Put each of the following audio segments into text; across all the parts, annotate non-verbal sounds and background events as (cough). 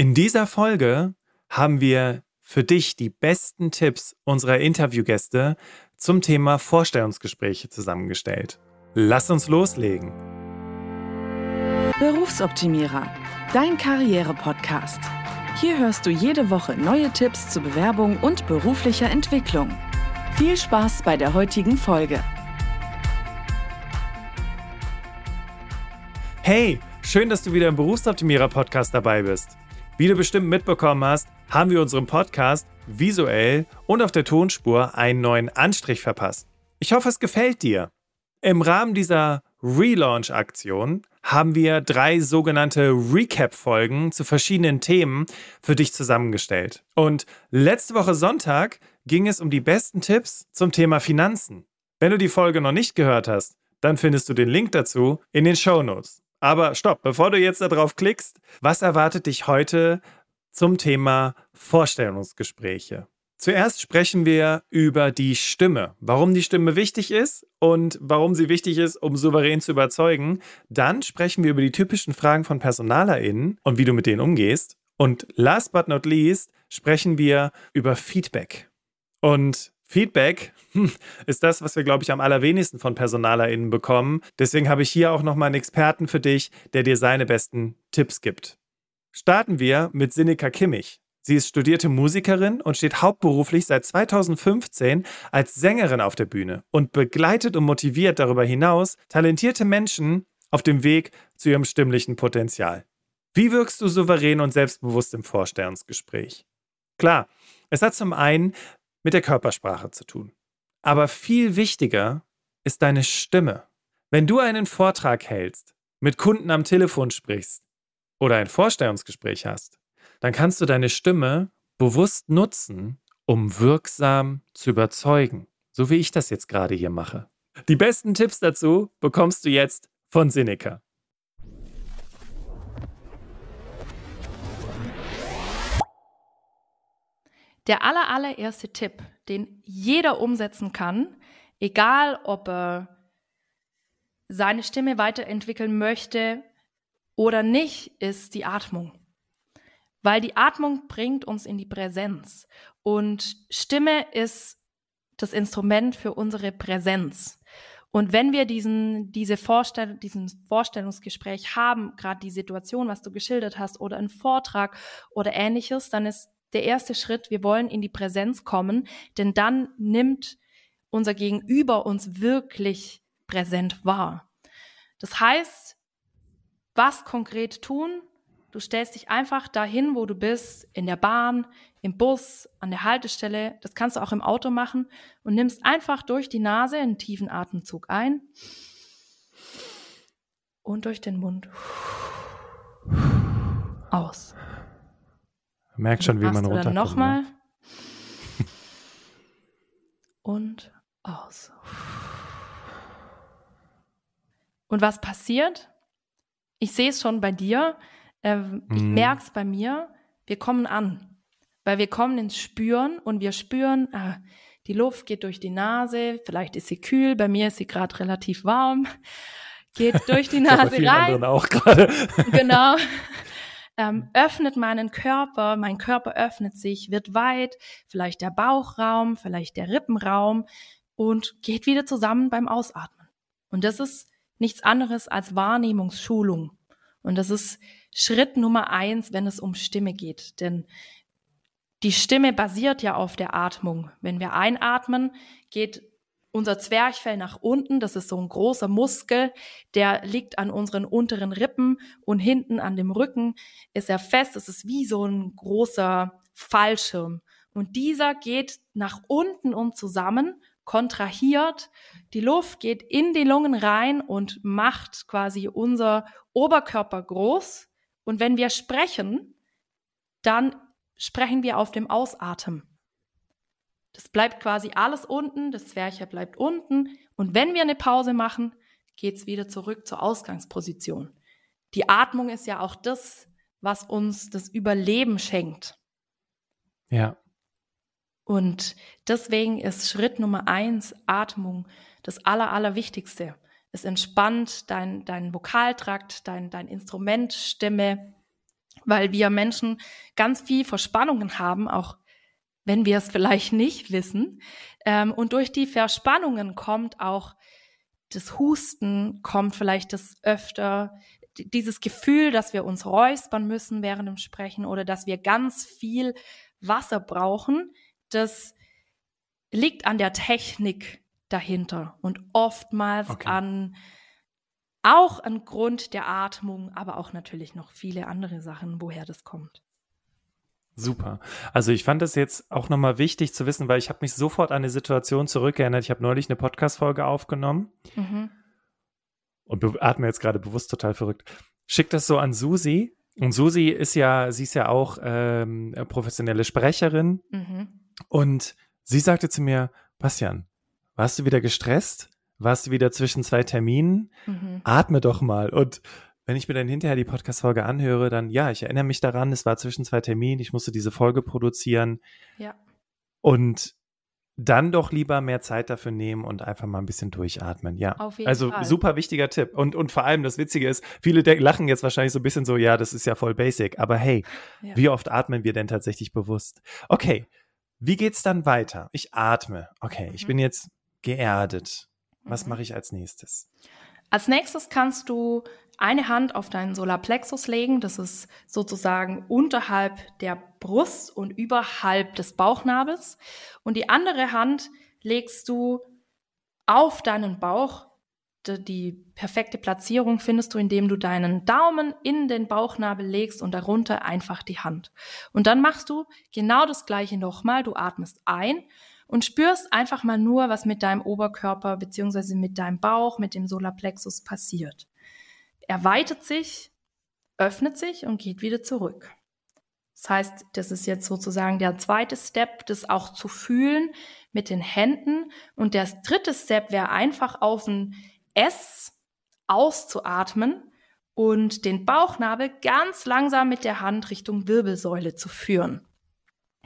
In dieser Folge haben wir für dich die besten Tipps unserer Interviewgäste zum Thema Vorstellungsgespräche zusammengestellt. Lass uns loslegen. Berufsoptimierer, dein Karriere-Podcast. Hier hörst du jede Woche neue Tipps zur Bewerbung und beruflicher Entwicklung. Viel Spaß bei der heutigen Folge. Hey, schön, dass du wieder im Berufsoptimierer-Podcast dabei bist. Wie du bestimmt mitbekommen hast, haben wir unserem Podcast visuell und auf der Tonspur einen neuen Anstrich verpasst. Ich hoffe, es gefällt dir. Im Rahmen dieser Relaunch-Aktion haben wir drei sogenannte Recap-Folgen zu verschiedenen Themen für dich zusammengestellt. Und letzte Woche Sonntag ging es um die besten Tipps zum Thema Finanzen. Wenn du die Folge noch nicht gehört hast, dann findest du den Link dazu in den Show Notes. Aber stopp, bevor du jetzt darauf klickst, was erwartet dich heute zum Thema Vorstellungsgespräche? Zuerst sprechen wir über die Stimme, warum die Stimme wichtig ist und warum sie wichtig ist, um souverän zu überzeugen. Dann sprechen wir über die typischen Fragen von PersonalerInnen und wie du mit denen umgehst. Und last but not least sprechen wir über Feedback. Und Feedback (laughs) ist das, was wir, glaube ich, am allerwenigsten von PersonalerInnen bekommen. Deswegen habe ich hier auch nochmal einen Experten für dich, der dir seine besten Tipps gibt. Starten wir mit Sinika Kimmich. Sie ist studierte Musikerin und steht hauptberuflich seit 2015 als Sängerin auf der Bühne und begleitet und motiviert darüber hinaus talentierte Menschen auf dem Weg zu ihrem stimmlichen Potenzial. Wie wirkst du souverän und selbstbewusst im Vorstellungsgespräch? Klar, es hat zum einen mit der Körpersprache zu tun. Aber viel wichtiger ist deine Stimme. Wenn du einen Vortrag hältst, mit Kunden am Telefon sprichst oder ein Vorstellungsgespräch hast, dann kannst du deine Stimme bewusst nutzen, um wirksam zu überzeugen. So wie ich das jetzt gerade hier mache. Die besten Tipps dazu bekommst du jetzt von Seneca. Der aller, allererste Tipp, den jeder umsetzen kann, egal ob er seine Stimme weiterentwickeln möchte oder nicht, ist die Atmung. Weil die Atmung bringt uns in die Präsenz. Und Stimme ist das Instrument für unsere Präsenz. Und wenn wir diesen, diese Vorstell diesen Vorstellungsgespräch haben, gerade die Situation, was du geschildert hast, oder einen Vortrag oder ähnliches, dann ist der erste Schritt, wir wollen in die Präsenz kommen, denn dann nimmt unser Gegenüber uns wirklich präsent wahr. Das heißt, was konkret tun? Du stellst dich einfach dahin, wo du bist, in der Bahn, im Bus, an der Haltestelle. Das kannst du auch im Auto machen und nimmst einfach durch die Nase einen tiefen Atemzug ein und durch den Mund aus. Merkt schon, wie man runterkommt. Dann nochmal. Ne? und aus. Und was passiert? Ich sehe es schon bei dir. Äh, ich mm. merke es bei mir. Wir kommen an. Weil wir kommen ins Spüren und wir spüren, ah, die Luft geht durch die Nase, vielleicht ist sie kühl, bei mir ist sie gerade relativ warm, geht (laughs) durch die Nase bei rein. Anderen auch gerade. genau. (laughs) ähm, öffnet meinen Körper, mein Körper öffnet sich, wird weit, vielleicht der Bauchraum, vielleicht der Rippenraum und geht wieder zusammen beim Ausatmen. Und das ist nichts anderes als Wahrnehmungsschulung. Und das ist Schritt Nummer eins, wenn es um Stimme geht. Denn die Stimme basiert ja auf der Atmung. Wenn wir einatmen, geht unser Zwerchfell nach unten, das ist so ein großer Muskel, der liegt an unseren unteren Rippen und hinten an dem Rücken ist er fest. Das ist wie so ein großer Fallschirm. Und dieser geht nach unten und zusammen, kontrahiert. Die Luft geht in die Lungen rein und macht quasi unser Oberkörper groß. Und wenn wir sprechen, dann sprechen wir auf dem Ausatmen. Das bleibt quasi alles unten, das Zwerchfell bleibt unten. Und wenn wir eine Pause machen, geht es wieder zurück zur Ausgangsposition. Die Atmung ist ja auch das, was uns das Überleben schenkt. Ja. Und deswegen ist Schritt Nummer eins Atmung das Aller, Allerwichtigste. Es entspannt dein, dein Vokaltrakt, dein, dein Instrument, Stimme. weil wir Menschen ganz viel Verspannungen haben, auch wenn wir es vielleicht nicht wissen. Ähm, und durch die Verspannungen kommt auch das Husten, kommt vielleicht das öfter, dieses Gefühl, dass wir uns räuspern müssen während dem Sprechen oder dass wir ganz viel Wasser brauchen, das liegt an der Technik dahinter und oftmals okay. an auch an Grund der Atmung, aber auch natürlich noch viele andere Sachen, woher das kommt. Super. Also ich fand es jetzt auch nochmal wichtig zu wissen, weil ich habe mich sofort an eine Situation zurückerinnert. Ich habe neulich eine Podcast-Folge aufgenommen mhm. und atme jetzt gerade bewusst total verrückt. Schick das so an Susi. Und Susi ist ja, sie ist ja auch ähm, professionelle Sprecherin. Mhm. Und sie sagte zu mir, Bastian, warst du wieder gestresst? Warst du wieder zwischen zwei Terminen? Mhm. Atme doch mal. Und wenn ich mir dann hinterher die Podcast-Folge anhöre, dann ja, ich erinnere mich daran, es war zwischen zwei Terminen, ich musste diese Folge produzieren. Ja. Und dann doch lieber mehr Zeit dafür nehmen und einfach mal ein bisschen durchatmen. Ja. Auf jeden also Fall. super wichtiger Tipp. Und, und vor allem das Witzige ist, viele lachen jetzt wahrscheinlich so ein bisschen so, ja, das ist ja voll basic. Aber hey, (laughs) ja. wie oft atmen wir denn tatsächlich bewusst? Okay, wie geht's dann weiter? Ich atme. Okay, mhm. ich bin jetzt geerdet. Was mhm. mache ich als nächstes? Als nächstes kannst du eine Hand auf deinen Solarplexus legen. Das ist sozusagen unterhalb der Brust und überhalb des Bauchnabels. Und die andere Hand legst du auf deinen Bauch. Die perfekte Platzierung findest du, indem du deinen Daumen in den Bauchnabel legst und darunter einfach die Hand. Und dann machst du genau das gleiche nochmal. Du atmest ein und spürst einfach mal nur, was mit deinem Oberkörper beziehungsweise mit deinem Bauch, mit dem Solarplexus passiert erweitert sich, öffnet sich und geht wieder zurück. Das heißt, das ist jetzt sozusagen der zweite Step, das auch zu fühlen mit den Händen. Und der dritte Step wäre einfach auf ein S auszuatmen und den Bauchnabel ganz langsam mit der Hand Richtung Wirbelsäule zu führen.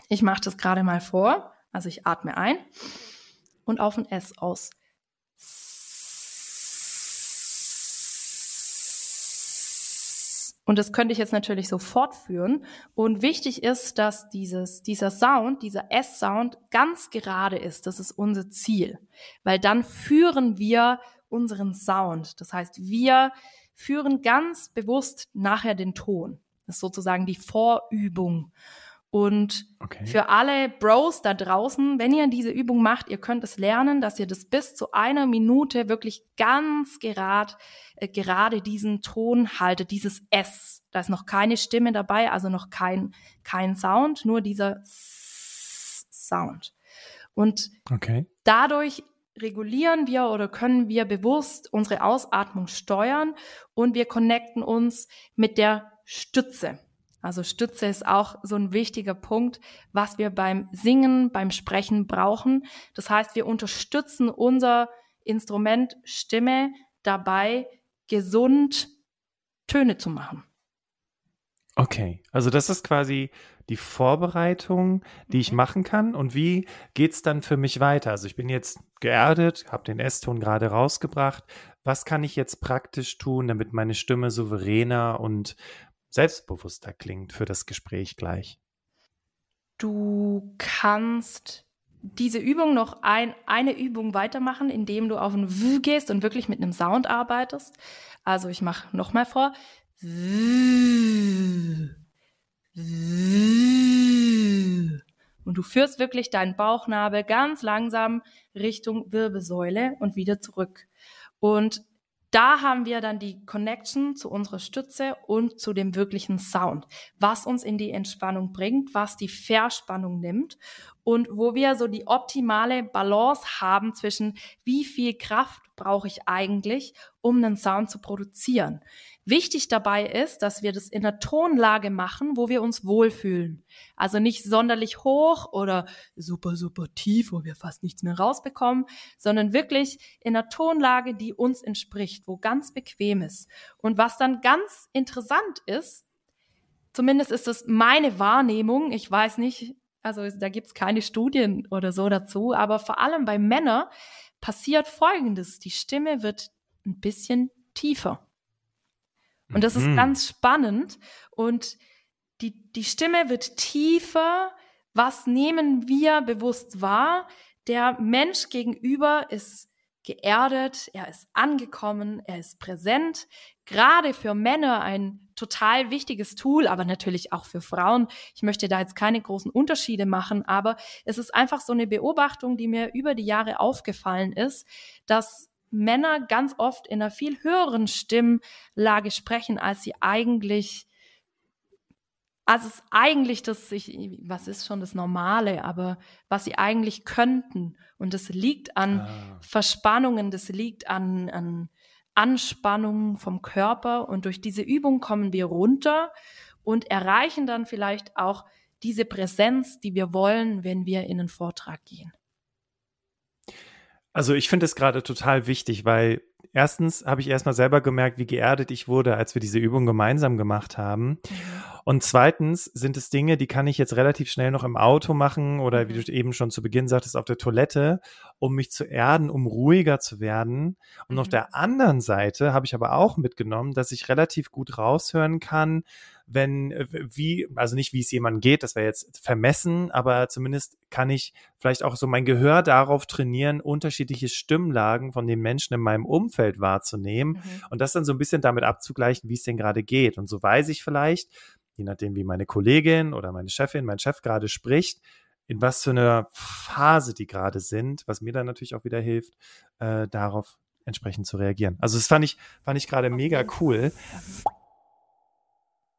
Ich mache das gerade mal vor. Also ich atme ein und auf ein S aus. Und das könnte ich jetzt natürlich so fortführen. Und wichtig ist, dass dieses, dieser Sound, dieser S-Sound ganz gerade ist. Das ist unser Ziel. Weil dann führen wir unseren Sound. Das heißt, wir führen ganz bewusst nachher den Ton. Das ist sozusagen die Vorübung. Und okay. für alle Bros da draußen, wenn ihr diese Übung macht, ihr könnt es lernen, dass ihr das bis zu einer Minute wirklich ganz gerad, äh, gerade diesen Ton haltet, dieses S. Da ist noch keine Stimme dabei, also noch kein, kein Sound, nur dieser Sound. Und okay. dadurch regulieren wir oder können wir bewusst unsere Ausatmung steuern und wir connecten uns mit der Stütze. Also Stütze ist auch so ein wichtiger Punkt, was wir beim Singen, beim Sprechen brauchen. Das heißt, wir unterstützen unser Instrument Stimme dabei, gesund Töne zu machen. Okay, also das ist quasi die Vorbereitung, die ich mhm. machen kann. Und wie geht's dann für mich weiter? Also ich bin jetzt geerdet, habe den S-Ton gerade rausgebracht. Was kann ich jetzt praktisch tun, damit meine Stimme souveräner und selbstbewusster klingt für das Gespräch gleich. Du kannst diese Übung noch ein, eine Übung weitermachen, indem du auf ein W gehst und wirklich mit einem Sound arbeitest. Also ich mache nochmal vor. Und du führst wirklich deinen Bauchnabel ganz langsam Richtung Wirbelsäule und wieder zurück. Und da haben wir dann die Connection zu unserer Stütze und zu dem wirklichen Sound, was uns in die Entspannung bringt, was die Verspannung nimmt und wo wir so die optimale Balance haben zwischen wie viel Kraft brauche ich eigentlich, um einen Sound zu produzieren. Wichtig dabei ist, dass wir das in einer Tonlage machen, wo wir uns wohlfühlen. Also nicht sonderlich hoch oder super, super tief, wo wir fast nichts mehr rausbekommen, sondern wirklich in einer Tonlage, die uns entspricht, wo ganz bequem ist. Und was dann ganz interessant ist, zumindest ist es meine Wahrnehmung, ich weiß nicht, also da gibt's keine Studien oder so dazu, aber vor allem bei Männern passiert Folgendes. Die Stimme wird ein bisschen tiefer. Und das ist mhm. ganz spannend. Und die, die Stimme wird tiefer. Was nehmen wir bewusst wahr? Der Mensch gegenüber ist geerdet, er ist angekommen, er ist präsent. Gerade für Männer ein total wichtiges Tool, aber natürlich auch für Frauen. Ich möchte da jetzt keine großen Unterschiede machen, aber es ist einfach so eine Beobachtung, die mir über die Jahre aufgefallen ist, dass Männer ganz oft in einer viel höheren Stimmlage sprechen, als sie eigentlich also es eigentlich das, ich, was ist schon das Normale, aber was sie eigentlich könnten. Und das liegt an ah. Verspannungen, das liegt an, an Anspannungen vom Körper. Und durch diese Übung kommen wir runter und erreichen dann vielleicht auch diese Präsenz, die wir wollen, wenn wir in einen Vortrag gehen. Also ich finde es gerade total wichtig, weil erstens habe ich erstmal selber gemerkt, wie geerdet ich wurde, als wir diese Übung gemeinsam gemacht haben. Mhm. Und zweitens sind es Dinge, die kann ich jetzt relativ schnell noch im Auto machen oder wie mhm. du eben schon zu Beginn sagtest, auf der Toilette, um mich zu erden, um ruhiger zu werden. Und mhm. auf der anderen Seite habe ich aber auch mitgenommen, dass ich relativ gut raushören kann, wenn, äh, wie, also nicht wie es jemandem geht, das wäre jetzt vermessen, aber zumindest kann ich vielleicht auch so mein Gehör darauf trainieren, unterschiedliche Stimmlagen von den Menschen in meinem Umfeld wahrzunehmen mhm. und das dann so ein bisschen damit abzugleichen, wie es denn gerade geht. Und so weiß ich vielleicht, je nachdem, wie meine Kollegin oder meine Chefin, mein Chef gerade spricht, in was für einer Phase die gerade sind, was mir dann natürlich auch wieder hilft, äh, darauf entsprechend zu reagieren. Also das fand ich, fand ich gerade mega cool.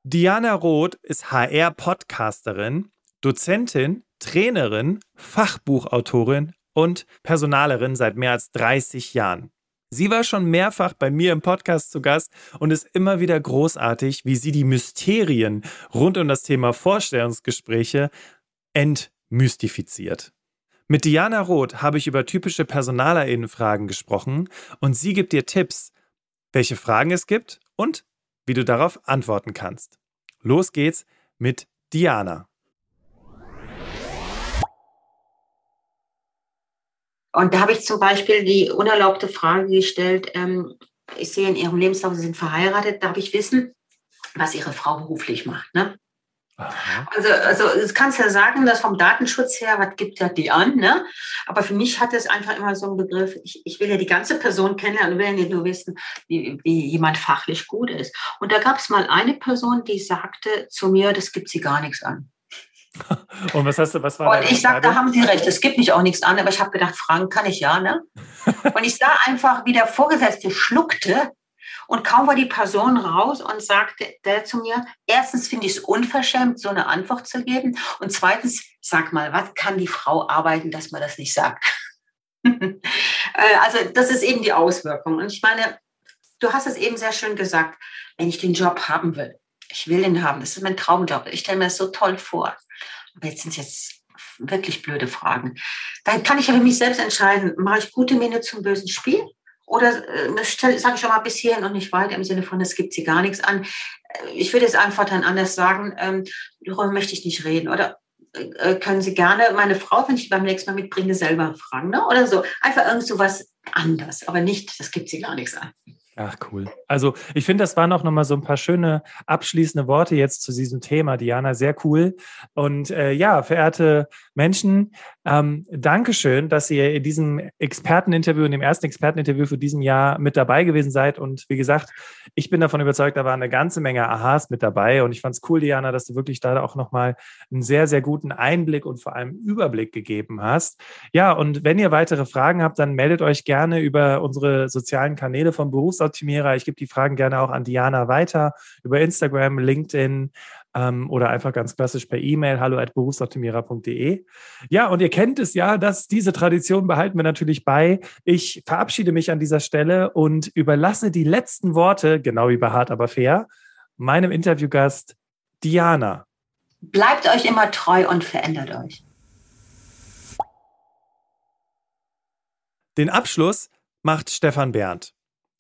Diana Roth ist HR-Podcasterin, Dozentin, Trainerin, Fachbuchautorin und Personalerin seit mehr als 30 Jahren. Sie war schon mehrfach bei mir im Podcast zu Gast und ist immer wieder großartig, wie sie die Mysterien rund um das Thema Vorstellungsgespräche entmystifiziert. Mit Diana Roth habe ich über typische Personalerinnenfragen gesprochen und sie gibt dir Tipps, welche Fragen es gibt und wie du darauf antworten kannst. Los geht's mit Diana. Und da habe ich zum Beispiel die unerlaubte Frage gestellt, ähm, ich sehe in Ihrem Lebenslauf, Sie sind verheiratet, darf ich wissen, was Ihre Frau beruflich macht? Ne? Also, also das kannst ja sagen, dass vom Datenschutz her, was gibt ja die an, ne? Aber für mich hat es einfach immer so einen Begriff, ich, ich will ja die ganze Person kennenlernen, will ja nicht nur wissen, wie, wie jemand fachlich gut ist. Und da gab es mal eine Person, die sagte zu mir, das gibt sie gar nichts an. Und was hast du, was war Und ich sagte, da haben Sie recht, es gibt mich auch nichts an, aber ich habe gedacht, fragen kann ich ja, ne? (laughs) Und ich sah einfach, wie der Vorgesetzte schluckte und kaum war die Person raus und sagte der zu mir, erstens finde ich es unverschämt, so eine Antwort zu geben. Und zweitens, sag mal, was kann die Frau arbeiten, dass man das nicht sagt? (laughs) Äh, also das ist eben die Auswirkung. Und ich meine, du hast es eben sehr schön gesagt, wenn ich den Job haben will, ich will ihn haben, das ist mein Traumjob, ich stelle mir das so toll vor. Jetzt sind es jetzt wirklich blöde Fragen. Dann kann ich ja für mich selbst entscheiden, mache ich gute Miene zum bösen Spiel oder äh, sage ich schon mal bis hierhin und nicht weiter im Sinne von, es gibt sie gar nichts an. Äh, ich würde es einfach dann anders sagen, ähm, darüber möchte ich nicht reden. Oder äh, können Sie gerne meine Frau, wenn ich beim nächsten Mal mitbringe, selber fragen. Ne? Oder so. Einfach irgend so was anders, aber nicht, das gibt sie gar nichts an. Ach, cool. Also ich finde, das waren auch nochmal so ein paar schöne abschließende Worte jetzt zu diesem Thema, Diana. Sehr cool. Und äh, ja, verehrte Menschen, ähm, Dankeschön, dass ihr in diesem Experteninterview, in dem ersten Experteninterview für diesem Jahr mit dabei gewesen seid. Und wie gesagt, ich bin davon überzeugt, da waren eine ganze Menge Aha's mit dabei. Und ich fand es cool, Diana, dass du wirklich da auch nochmal einen sehr, sehr guten Einblick und vor allem Überblick gegeben hast. Ja, und wenn ihr weitere Fragen habt, dann meldet euch gerne über unsere sozialen Kanäle vom Berufs Berufsoptimierer. Ich gebe die Fragen gerne auch an Diana weiter über Instagram, LinkedIn ähm, oder einfach ganz klassisch per E-Mail hallo at berufsoptimierer.de. Ja, und ihr kennt es ja, dass diese Tradition behalten wir natürlich bei. Ich verabschiede mich an dieser Stelle und überlasse die letzten Worte, genau wie bei Hart aber fair, meinem Interviewgast Diana. Bleibt euch immer treu und verändert euch. Den Abschluss macht Stefan Berndt.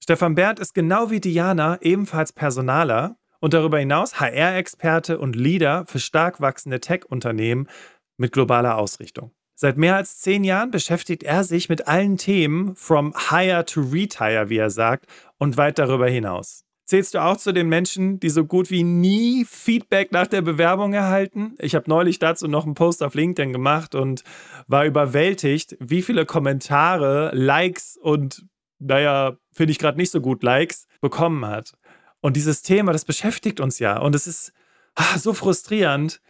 Stefan Berndt ist genau wie Diana ebenfalls Personaler und darüber hinaus HR-Experte und Leader für stark wachsende Tech-Unternehmen mit globaler Ausrichtung. Seit mehr als zehn Jahren beschäftigt er sich mit allen Themen from hire to retire, wie er sagt, und weit darüber hinaus. Zählst du auch zu den Menschen, die so gut wie nie Feedback nach der Bewerbung erhalten? Ich habe neulich dazu noch einen Post auf LinkedIn gemacht und war überwältigt, wie viele Kommentare, Likes und, naja, finde ich gerade nicht so gut, Likes bekommen hat. Und dieses Thema, das beschäftigt uns ja. Und es ist ah, so frustrierend,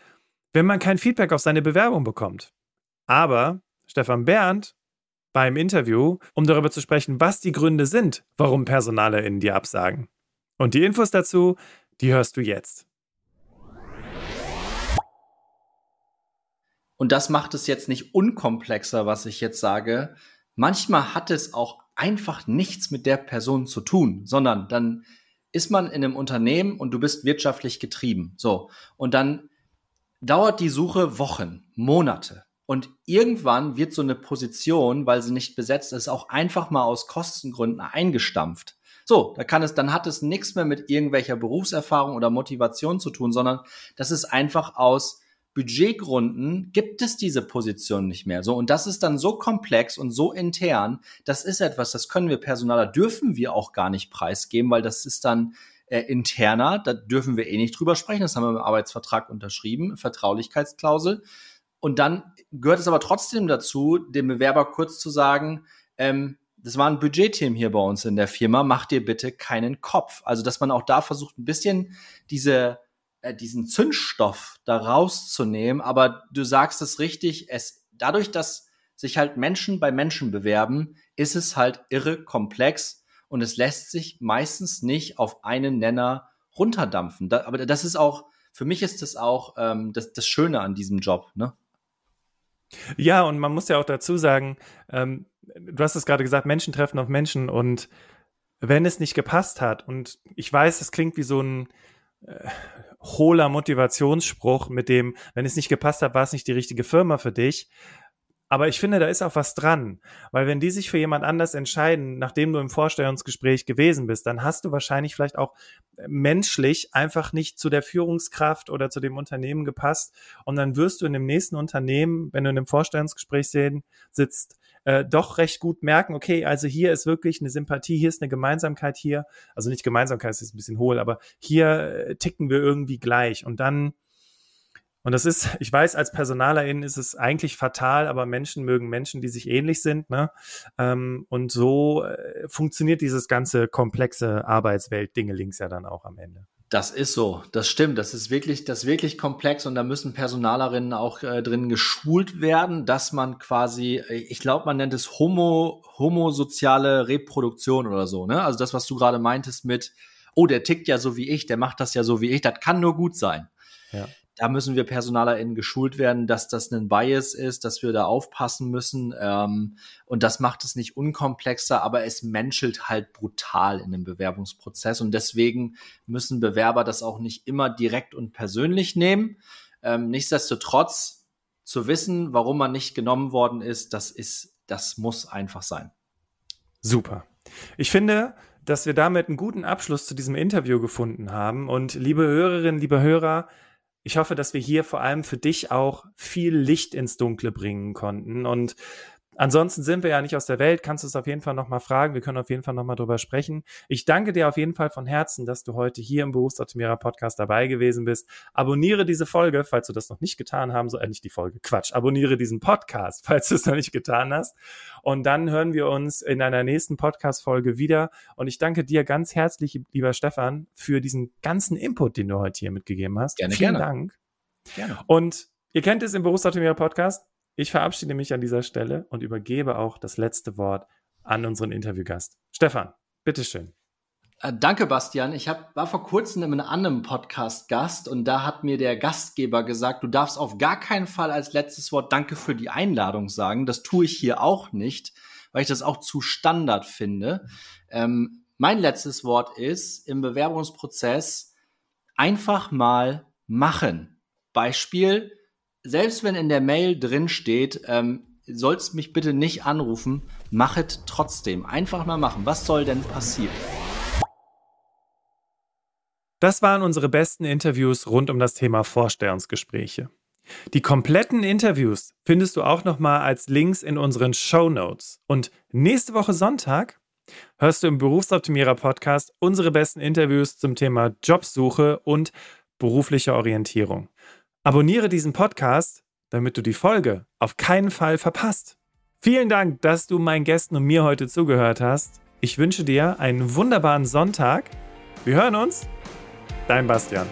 wenn man kein Feedback auf seine Bewerbung bekommt. Aber Stefan Berndt beim Interview, um darüber zu sprechen, was die Gründe sind, warum PersonalerInnen dir absagen. Und die Infos dazu, die hörst du jetzt. Und das macht es jetzt nicht unkomplexer, was ich jetzt sage. Manchmal hat es auch einfach nichts mit der Person zu tun, sondern dann ist man in einem Unternehmen und du bist wirtschaftlich getrieben. So. Und dann dauert die Suche Wochen, Monate. Und irgendwann wird so eine Position, weil sie nicht besetzt ist, auch einfach mal aus Kostengründen eingestampft. So, da kann es, dann hat es nichts mehr mit irgendwelcher Berufserfahrung oder Motivation zu tun, sondern das ist einfach aus Budgetgründen gibt es diese Position nicht mehr. So, und das ist dann so komplex und so intern. Das ist etwas, das können wir Personaler, dürfen wir auch gar nicht preisgeben, weil das ist dann äh, interner. Da dürfen wir eh nicht drüber sprechen. Das haben wir im Arbeitsvertrag unterschrieben, Vertraulichkeitsklausel. Und dann gehört es aber trotzdem dazu, dem Bewerber kurz zu sagen, ähm, das war ein Budgetteam hier bei uns in der Firma, mach dir bitte keinen Kopf. Also, dass man auch da versucht, ein bisschen diese, äh, diesen Zündstoff da rauszunehmen. Aber du sagst es richtig, es, dadurch, dass sich halt Menschen bei Menschen bewerben, ist es halt irre komplex und es lässt sich meistens nicht auf einen Nenner runterdampfen. Da, aber das ist auch, für mich ist das auch ähm, das, das Schöne an diesem Job, ne? Ja, und man muss ja auch dazu sagen, ähm, du hast es gerade gesagt, Menschen treffen auf Menschen und wenn es nicht gepasst hat, und ich weiß, es klingt wie so ein äh, hohler Motivationsspruch mit dem, wenn es nicht gepasst hat, war es nicht die richtige Firma für dich. Aber ich finde, da ist auch was dran. Weil wenn die sich für jemand anders entscheiden, nachdem du im Vorstellungsgespräch gewesen bist, dann hast du wahrscheinlich vielleicht auch menschlich einfach nicht zu der Führungskraft oder zu dem Unternehmen gepasst. Und dann wirst du in dem nächsten Unternehmen, wenn du in einem Vorstellungsgespräch sitzt, äh, doch recht gut merken, okay, also hier ist wirklich eine Sympathie, hier ist eine Gemeinsamkeit hier. Also nicht Gemeinsamkeit, ist ein bisschen hohl, aber hier äh, ticken wir irgendwie gleich. Und dann und das ist, (laughs) ich weiß, als Personalerin ist es eigentlich fatal, aber Menschen mögen Menschen, die sich ähnlich sind. Ne? Ähm, und so äh, funktioniert dieses ganze komplexe Arbeitswelt-Dinge links ja dann auch am Ende. Das ist so, das stimmt. Das ist wirklich, das ist wirklich komplex und da müssen Personalerinnen auch äh, drin geschult werden, dass man quasi, äh, ich glaube, man nennt es Homo, homosoziale Reproduktion oder so. Ne? Also das, was du gerade meintest mit, oh, der tickt ja so wie ich, der macht das ja so wie ich, das kann nur gut sein. Ja da müssen wir PersonalerInnen geschult werden, dass das ein Bias ist, dass wir da aufpassen müssen. Ähm, und das macht es nicht unkomplexer, aber es menschelt halt brutal in dem Bewerbungsprozess. Und deswegen müssen Bewerber das auch nicht immer direkt und persönlich nehmen. Ähm, nichtsdestotrotz zu wissen, warum man nicht genommen worden ist, das ist, das muss einfach sein. Super. Ich finde, dass wir damit einen guten Abschluss zu diesem Interview gefunden haben. Und liebe Hörerinnen, liebe Hörer, ich hoffe, dass wir hier vor allem für dich auch viel Licht ins Dunkle bringen konnten. Und Ansonsten sind wir ja nicht aus der Welt, kannst du es auf jeden Fall nochmal fragen. Wir können auf jeden Fall nochmal drüber sprechen. Ich danke dir auf jeden Fall von Herzen, dass du heute hier im Berufsoptimierer Podcast dabei gewesen bist. Abonniere diese Folge, falls du das noch nicht getan haben, so, äh, nicht die Folge, Quatsch. Abonniere diesen Podcast, (laughs) falls du es noch nicht getan hast. Und dann hören wir uns in einer nächsten Podcast-Folge wieder. Und ich danke dir ganz herzlich, lieber Stefan, für diesen ganzen Input, den du heute hier mitgegeben hast. Gerne, Vielen gerne. Dank. Gerne. Und ihr kennt es im Berufsoptimierer Podcast. Ich verabschiede mich an dieser Stelle und übergebe auch das letzte Wort an unseren Interviewgast. Stefan, bitteschön. Äh, danke, Bastian. Ich hab, war vor kurzem in einem anderen Podcast Gast und da hat mir der Gastgeber gesagt, du darfst auf gar keinen Fall als letztes Wort Danke für die Einladung sagen. Das tue ich hier auch nicht, weil ich das auch zu Standard finde. Ähm, mein letztes Wort ist im Bewerbungsprozess einfach mal machen. Beispiel, selbst wenn in der Mail drin steht, ähm, sollst mich bitte nicht anrufen, machet trotzdem. Einfach mal machen. Was soll denn passieren? Das waren unsere besten Interviews rund um das Thema Vorstellungsgespräche. Die kompletten Interviews findest du auch nochmal als Links in unseren Show Notes. Und nächste Woche Sonntag hörst du im Berufsoptimierer Podcast unsere besten Interviews zum Thema Jobsuche und berufliche Orientierung. Abonniere diesen Podcast, damit du die Folge auf keinen Fall verpasst. Vielen Dank, dass du meinen Gästen und mir heute zugehört hast. Ich wünsche dir einen wunderbaren Sonntag. Wir hören uns. Dein Bastian.